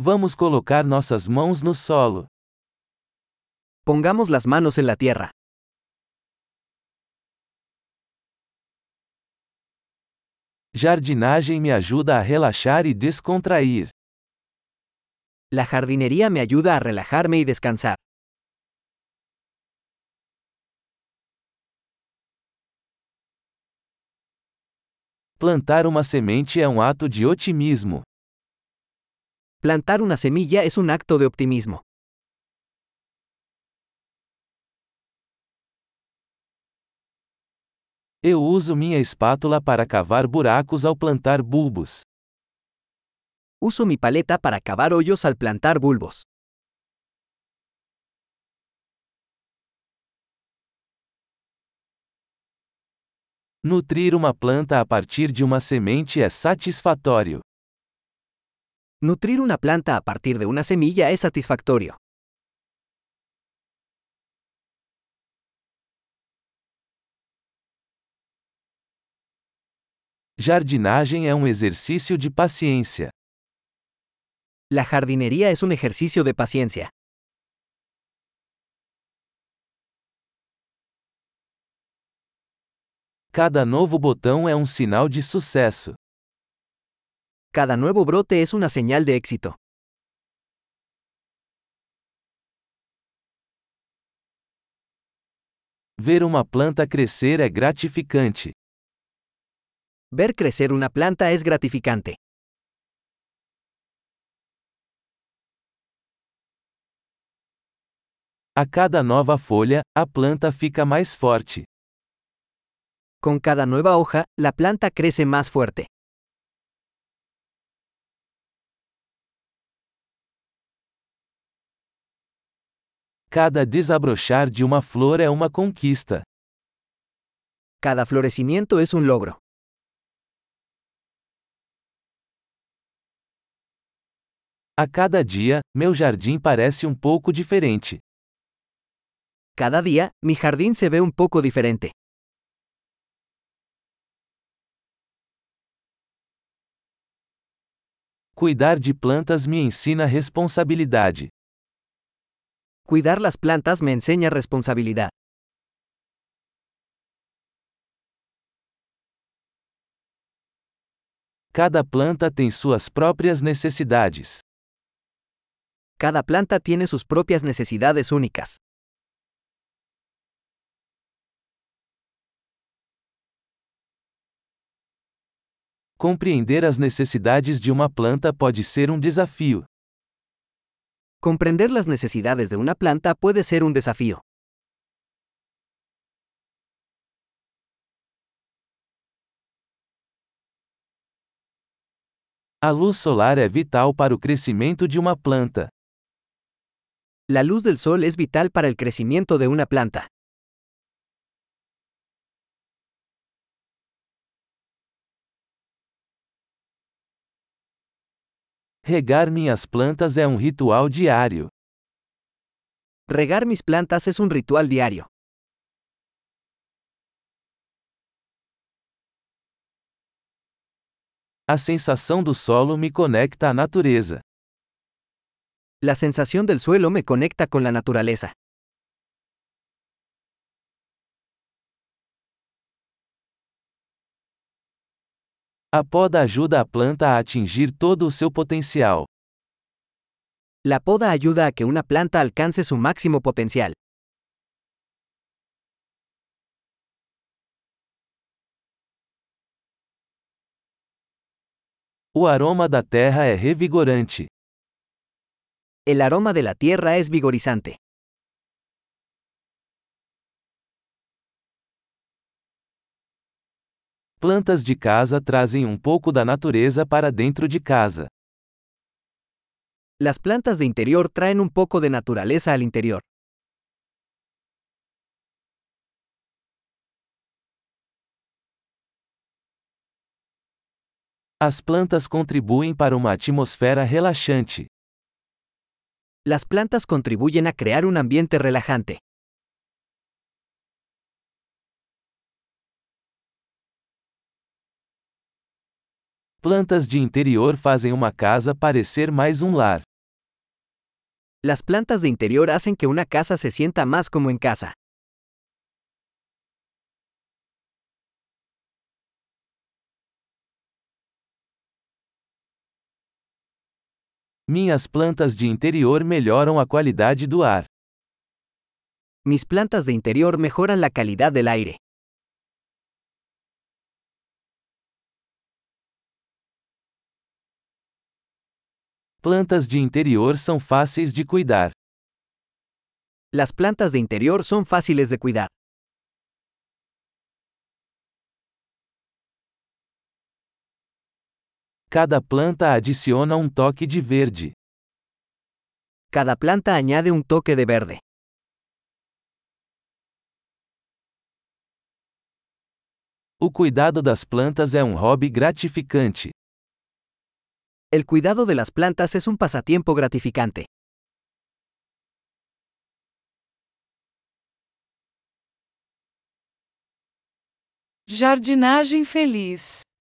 Vamos colocar nossas mãos no solo. Pongamos las manos en la tierra. Jardinagem me ajuda a relaxar e descontrair. La jardinería me ayuda a relajarme y descansar. Plantar uma semente é um ato de otimismo. Plantar una semilla es un acto de optimismo. Eu uso minha espátula para cavar buracos ao plantar bulbos. Uso mi paleta para cavar hoyos al plantar bulbos. Nutrir uma planta a partir de uma semente é satisfatório. Nutrir una planta a partir de una semilla es satisfactorio. Jardinagem é um exercício de paciência. La jardinería es un ejercicio de paciencia. Cada novo botão é um sinal de sucesso. Cada nuevo brote es una señal de éxito. Ver uma planta crescer é gratificante. Ver crecer una planta es gratificante. A cada nova folha, a planta fica mais forte. Con cada nueva hoja, la planta crece más fuerte. Cada desabrochar de uma flor é uma conquista. Cada florecimiento es un logro. A cada dia, meu jardim parece um pouco diferente. Cada día, mi jardín se ve un poco diferente. Cuidar de plantas me ensina responsabilidade. Cuidar las plantas me enseña responsabilidad. Cada planta tem suas próprias necessidades. Cada planta tiene sus propias necesidades únicas. Compreender as necessidades de uma planta pode ser um desafio. Comprender las necesidades de una planta puede ser un desafío. A luz solar é vital para o crescimento de uma planta. La luz del sol es vital para el crecimiento de una planta. Regar minhas plantas é um ritual diário. Regar mis plantas es un ritual diario. A sensação do solo me conecta à natureza. La sensación del suelo me conecta con la naturaleza. A poda ajuda a planta a atingir todo o seu potencial. La poda ayuda a que una planta alcance su máximo potencial. O aroma da terra é revigorante. El aroma de la tierra es vigorizante. Plantas de casa trazem um pouco da natureza para dentro de casa. Las plantas de interior traen un poco de naturaleza al interior. As plantas contribuem para uma atmosfera relaxante. Las plantas contribuyen a crear un ambiente relajante. Plantas de interior fazem uma casa parecer mais um lar. Las plantas de interior hacen que una casa se sienta más como en casa. Minhas plantas de interior melhoram a qualidade do ar. Mis plantas de interior mejoran la calidad del aire. Plantas de interior são fáceis de cuidar. Las plantas de interior son fáciles de cuidar. Cada planta adiciona um toque de verde. Cada planta añade un toque de verde. O cuidado das plantas é um hobby gratificante. El cuidado de las plantas es un pasatiempo gratificante. Jardinagem feliz.